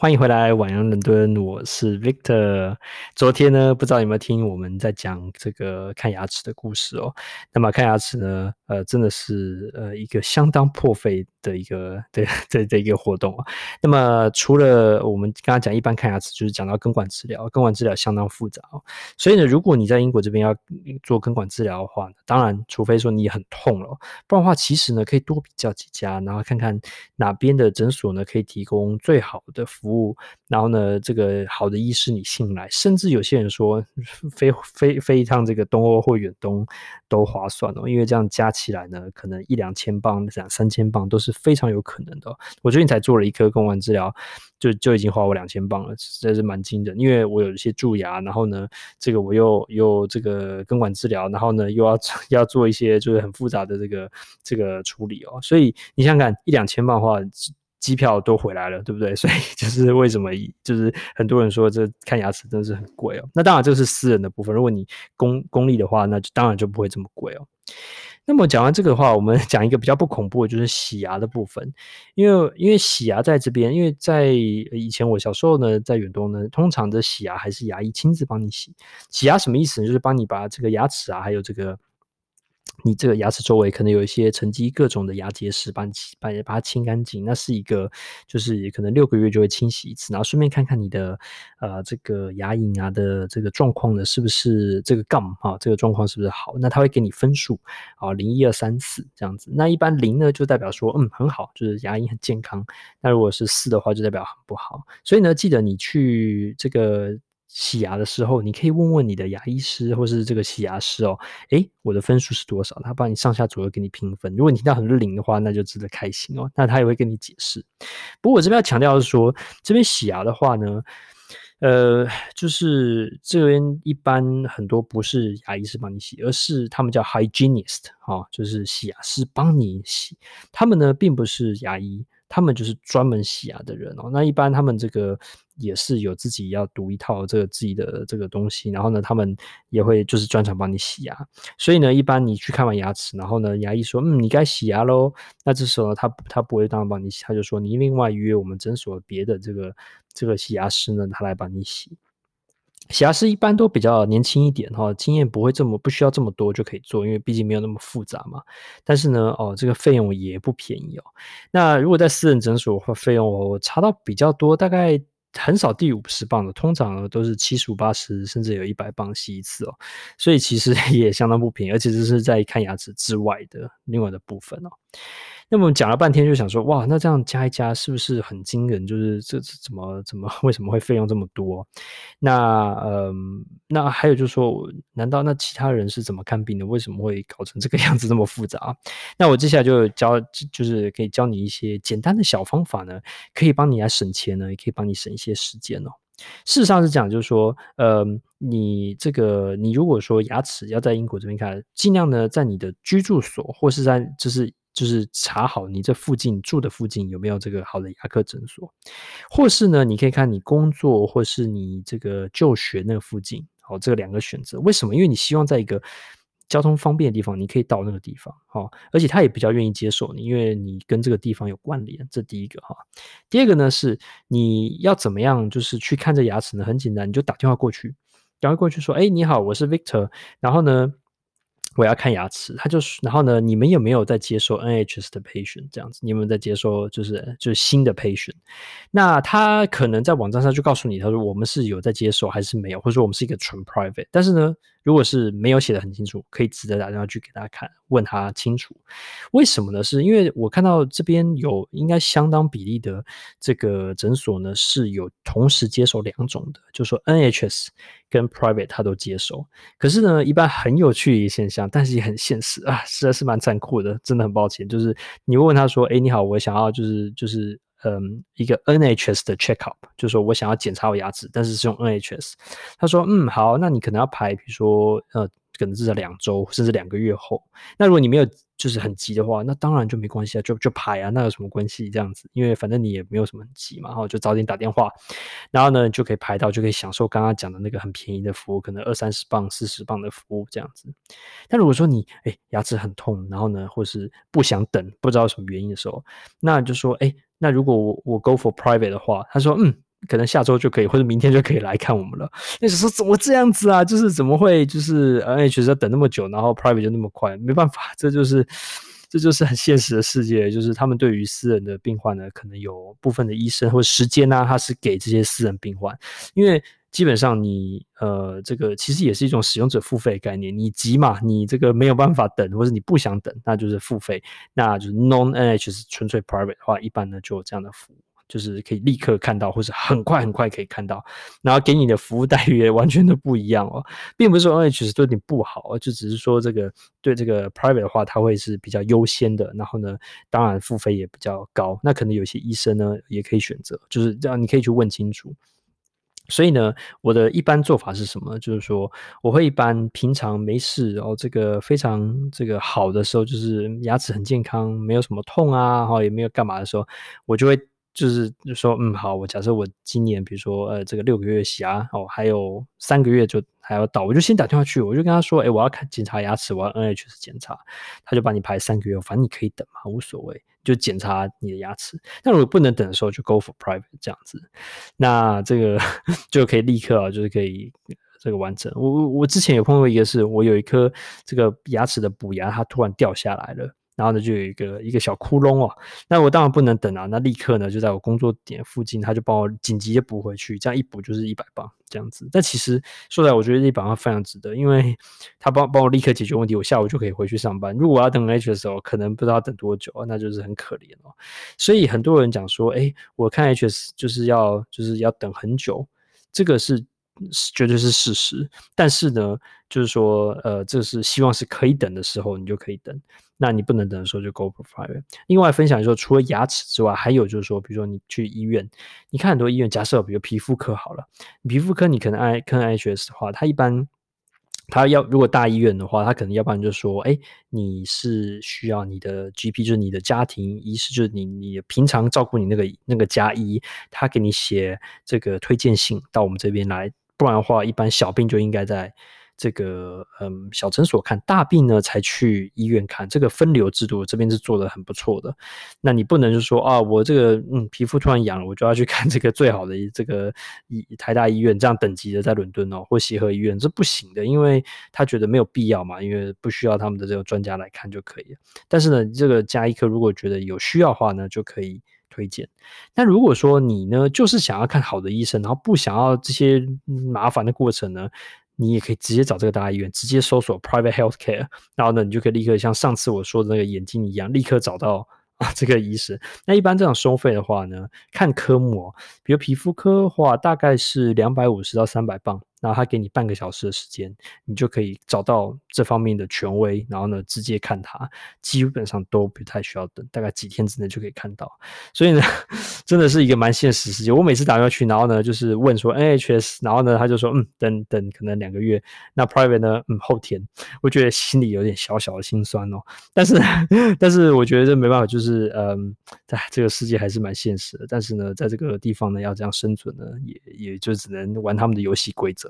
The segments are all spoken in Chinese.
欢迎回来，晚安伦敦，我是 Victor。昨天呢，不知道有没有听我们在讲这个看牙齿的故事哦。那么看牙齿呢，呃，真的是呃一个相当破费的一个对 对的一个活动啊。那么除了我们刚刚讲一般看牙齿，就是讲到根管治疗，根管治疗相当复杂哦。所以呢，如果你在英国这边要做根管治疗的话，当然除非说你很痛了，不然的话，其实呢可以多比较几家，然后看看哪边的诊所呢可以提供最好的服务。然后呢，这个好的医师你信赖，甚至有些人说飞飞飞一趟这个东欧或远东都划算哦，因为这样加起来呢，可能一两千镑、两三千镑都是非常有可能的。我最近才做了一颗根管治疗，就就已经花我两千磅了，实在是蛮惊人。因为我有一些蛀牙，然后呢，这个我又又这个根管治疗，然后呢又要 要做一些就是很复杂的这个这个处理哦，所以你想想看，一两千磅的话。机票都回来了，对不对？所以就是为什么，就是很多人说这看牙齿真的是很贵哦。那当然这是私人的部分，如果你公公立的话，那就当然就不会这么贵哦。那么讲完这个的话，我们讲一个比较不恐怖的，就是洗牙的部分。因为因为洗牙在这边，因为在以前我小时候呢，在远东呢，通常的洗牙还是牙医亲自帮你洗。洗牙什么意思呢？就是帮你把这个牙齿啊，还有这个。你这个牙齿周围可能有一些沉积各种的牙结石，把你把把它清干净。那是一个，就是也可能六个月就会清洗一次，然后顺便看看你的呃这个牙龈啊的这个状况呢，是不是这个 gum 哈，这个状况是不是好？那他会给你分数啊，零一二三四这样子。那一般零呢就代表说嗯很好，就是牙龈很健康。那如果是四的话，就代表很不好。所以呢，记得你去这个。洗牙的时候，你可以问问你的牙医师或是这个洗牙师哦，诶，我的分数是多少？他帮你上下左右给你评分。如果你听到很多零的话，那就值得开心哦。那他也会跟你解释。不过我这边要强调的是说，这边洗牙的话呢，呃，就是这边一般很多不是牙医师帮你洗，而是他们叫 hygienist 哈、哦，就是洗牙师帮你洗。他们呢并不是牙医。他们就是专门洗牙的人哦，那一般他们这个也是有自己要读一套这个自己的这个东西，然后呢，他们也会就是专程帮你洗牙。所以呢，一般你去看完牙齿，然后呢，牙医说，嗯，你该洗牙喽。那这时候他他不会当然帮你洗，他就说你另外约我们诊所别的这个这个洗牙师呢，他来帮你洗。洗牙师一般都比较年轻一点哈，经验不会这么不需要这么多就可以做，因为毕竟没有那么复杂嘛。但是呢，哦，这个费用也不便宜哦。那如果在私人诊所的话，费用我查到比较多，大概很少低于五十磅的，通常都是七十五、八十，甚至有一百磅洗一次哦。所以其实 也相当不便宜，而且这是在看牙齿之外的另外的部分哦。那么讲了半天，就想说，哇，那这样加一加是不是很惊人？就是这这怎么怎么为什么会费用这么多？那嗯，那还有就是说，难道那其他人是怎么看病的？为什么会搞成这个样子这么复杂？那我接下来就教，就是可以教你一些简单的小方法呢，可以帮你来省钱呢，也可以帮你省一些时间哦。事实上是讲，就是说，呃，你这个你如果说牙齿要在英国这边看，尽量呢在你的居住所或是在就是。就是查好你这附近住的附近有没有这个好的牙科诊所，或是呢，你可以看你工作或是你这个就学那个附近，好，这两个选择。为什么？因为你希望在一个交通方便的地方，你可以到那个地方，好，而且他也比较愿意接受你，因为你跟这个地方有关联。这第一个哈，第二个呢是你要怎么样，就是去看这牙齿呢？很简单，你就打电话过去，打电话过去说，哎，你好，我是 Victor，然后呢。我要看牙齿，他就是，然后呢，你们有没有在接受 NHS 的 patient 这样子？你有没有在接受就是就是新的 patient？那他可能在网站上就告诉你，他说我们是有在接受还是没有，或者说我们是一个纯 private，但是呢。如果是没有写的很清楚，可以值得打电话去给他看，问他清楚。为什么呢？是因为我看到这边有应该相当比例的这个诊所呢，是有同时接受两种的，就说 NHS 跟 Private 他都接受。可是呢，一般很有趣的一个现象，但是也很现实啊，实在是蛮残酷的，真的很抱歉。就是你问问他说：“哎，你好，我想要就是就是。”嗯，一个 NHS 的 check up，就是说我想要检查我牙齿，但是是用 NHS。他说，嗯，好，那你可能要排，比如说，呃，可能至少两周，甚至两个月后。那如果你没有就是很急的话，那当然就没关系啊，就就排啊，那有什么关系？这样子，因为反正你也没有什么急嘛，然后就早点打电话，然后呢就可以排到，就可以享受刚刚讲的那个很便宜的服务，可能二三十磅、四十磅的服务这样子。但如果说你哎牙齿很痛，然后呢或是不想等，不知道什么原因的时候，那就说哎。诶那如果我我 go for private 的话，他说嗯可能下周就可以，或者明天就可以来看我们了。那时候怎么这样子啊？就是怎么会就是 NHS 要等那么久，然后 private 就那么快？没办法，这就是这就是很现实的世界，就是他们对于私人的病患呢，可能有部分的医生或时间呢、他是给这些私人病患，因为。基本上你呃，这个其实也是一种使用者付费概念。你急嘛，你这个没有办法等，或者你不想等，那就是付费。那就是 non NH 是纯粹 private 的话，一般呢就有这样的服务，就是可以立刻看到，或是很快很快可以看到，然后给你的服务待遇也完全都不一样哦，并不是说 NHS 对你不好，就只是说这个对这个 private 的话，它会是比较优先的。然后呢，当然付费也比较高。那可能有些医生呢也可以选择，就是这样，你可以去问清楚。所以呢，我的一般做法是什么？就是说，我会一般平常没事，然后这个非常这个好的时候，就是牙齿很健康，没有什么痛啊，然后也没有干嘛的时候，我就会就是就说，嗯，好，我假设我今年比如说呃这个六个月洗牙哦，还有三个月就还要到，我就先打电话去，我就跟他说，哎，我要看检查牙齿，我要 NHS 检查，他就把你排三个月，反正你可以等嘛，无所谓。就检查你的牙齿，那如果不能等的时候，就 go for private 这样子，那这个 就可以立刻啊，就是可以这个完成。我我我之前有碰过一个是，我有一颗这个牙齿的补牙，它突然掉下来了。然后呢，就有一个一个小窟窿哦。那我当然不能等啊，那立刻呢就在我工作点附近，他就帮我紧急的补回去。这样一补就是一百磅这样子。但其实说来，我觉得一百磅非常值得，因为他帮帮我立刻解决问题，我下午就可以回去上班。如果我要等 H 的时候，可能不知道等多久，那就是很可怜哦。所以很多人讲说，哎，我看 H 就是要就是要等很久，这个是绝对是事实。但是呢，就是说，呃，这是希望是可以等的时候，你就可以等。那你不能等的时候就 go for private。另外分享说，除了牙齿之外，还有就是说，比如说你去医院，你看很多医院，假设比如皮肤科好了，皮肤科你可能爱看 NHS 的话，他一般他要如果大医院的话，他可能要不然就说，哎，你是需要你的 GP，就是你的家庭医师，就是你你平常照顾你那个那个家医，他给你写这个推荐信到我们这边来，不然的话，一般小病就应该在。这个嗯，小诊所看大病呢，才去医院看。这个分流制度这边是做得很不错的。那你不能就说啊，我这个嗯皮肤突然痒了，我就要去看这个最好的这个医台大医院这样等级的在伦敦哦，或协和医院，这不行的，因为他觉得没有必要嘛，因为不需要他们的这个专家来看就可以了。但是呢，这个家医科如果觉得有需要的话呢，就可以推荐。那如果说你呢，就是想要看好的医生，然后不想要这些麻烦的过程呢？你也可以直接找这个大医院，直接搜索 private healthcare，然后呢，你就可以立刻像上次我说的那个眼睛一样，立刻找到啊这个医生。那一般这种收费的话呢，看科目哦，比如皮肤科的话，大概是两百五十到三百镑。然后他给你半个小时的时间，你就可以找到这方面的权威，然后呢，直接看他，基本上都不太需要等，大概几天之内就可以看到。所以呢，真的是一个蛮现实世界。我每次打电话去，然后呢，就是问说 NHS，然后呢，他就说嗯，等等，可能两个月。那 Private 呢，嗯，后天。我觉得心里有点小小的心酸哦。但是，但是我觉得这没办法，就是嗯，在这个世界还是蛮现实的。但是呢，在这个地方呢，要这样生存呢，也也就只能玩他们的游戏规则。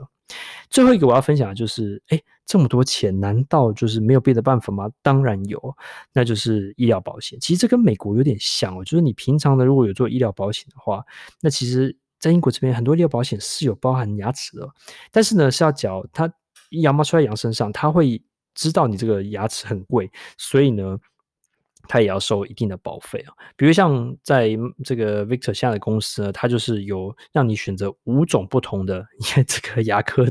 最后一个我要分享的就是，哎，这么多钱，难道就是没有别的办法吗？当然有，那就是医疗保险。其实这跟美国有点像哦，就是你平常呢，如果有做医疗保险的话，那其实在英国这边很多医疗保险是有包含牙齿的，但是呢是要缴，它羊毛出在羊身上，他会知道你这个牙齿很贵，所以呢。他也要收一定的保费啊，比如像在这个 Victor 下的公司呢，它就是有让你选择五种不同的这个牙科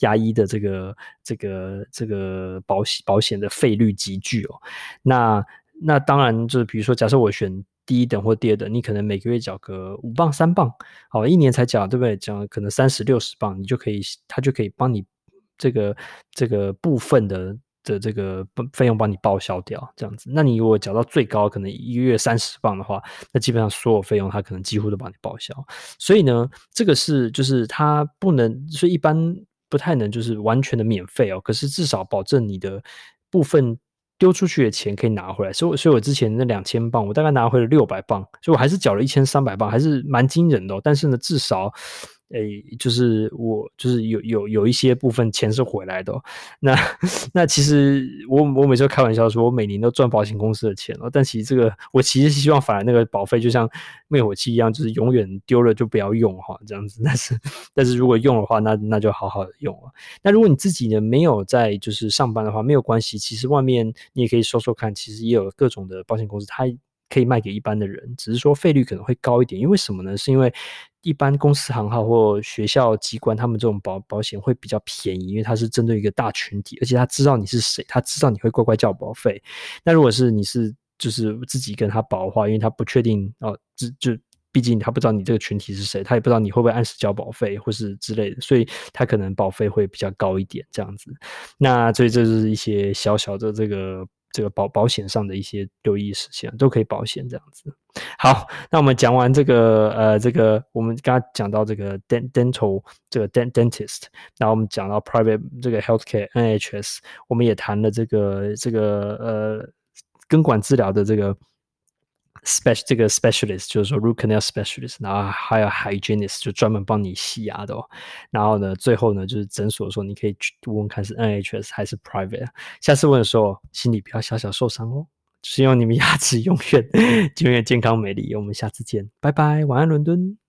牙医的这个这个这个保险保险的费率集聚哦。那那当然就是比如说，假设我选第一等或第二等，你可能每个月缴个五磅三磅，好，一年才缴对不对？缴可能三十六十磅，你就可以，他就可以帮你这个这个部分的。的这个费用帮你报销掉，这样子。那你如果缴到最高，可能一个月三十磅的话，那基本上所有费用他可能几乎都帮你报销。所以呢，这个是就是他不能，所以一般不太能就是完全的免费哦。可是至少保证你的部分丢出去的钱可以拿回来。所以，所以我之前那两千磅，我大概拿回了六百磅，所以我还是缴了一千三百磅，还是蛮惊人的哦。但是呢，至少诶，就是我就是有有有一些部分钱是回来的。那 那其实我我每次开玩笑说，我每年都赚保险公司的钱哦。但其实这个我其实希望反而那个保费就像灭火器一样，就是永远丢了就不要用哈，这样子。但是但是如果用的话，那那就好好的用了。那如果你自己呢没有在就是上班的话，没有关系。其实外面你也可以说说看，其实也有各种的保险公司，它可以卖给一般的人，只是说费率可能会高一点。因为什么呢？是因为一般公司行号或学校机关，他们这种保保险会比较便宜，因为它是针对一个大群体，而且他知道你是谁，他知道你会乖乖交保费。那如果是你是就是自己跟他保的话，因为他不确定哦，就就毕竟他不知道你这个群体是谁，他也不知道你会不会按时交保费或是之类的，所以他可能保费会比较高一点这样子。那所以这是一些小小的这个。这个保保险上的一些留意事项都可以保险这样子。好，那我们讲完这个呃，这个我们刚刚讲到这个 dental 这个 dentist，然后我们讲到 private 这个 healthcare NHS，我们也谈了这个这个呃根管治疗的这个。Special 这个 specialist 就是说 root canal specialist，然后还有 hygienist 就专门帮你洗牙的哦。然后呢，最后呢就是诊所说你可以去问问看是 NHS 还是 private。下次问的时候心里不要小小受伤哦。希望你们牙齿永远 永远健康美丽。我们下次见，拜拜，晚安伦敦。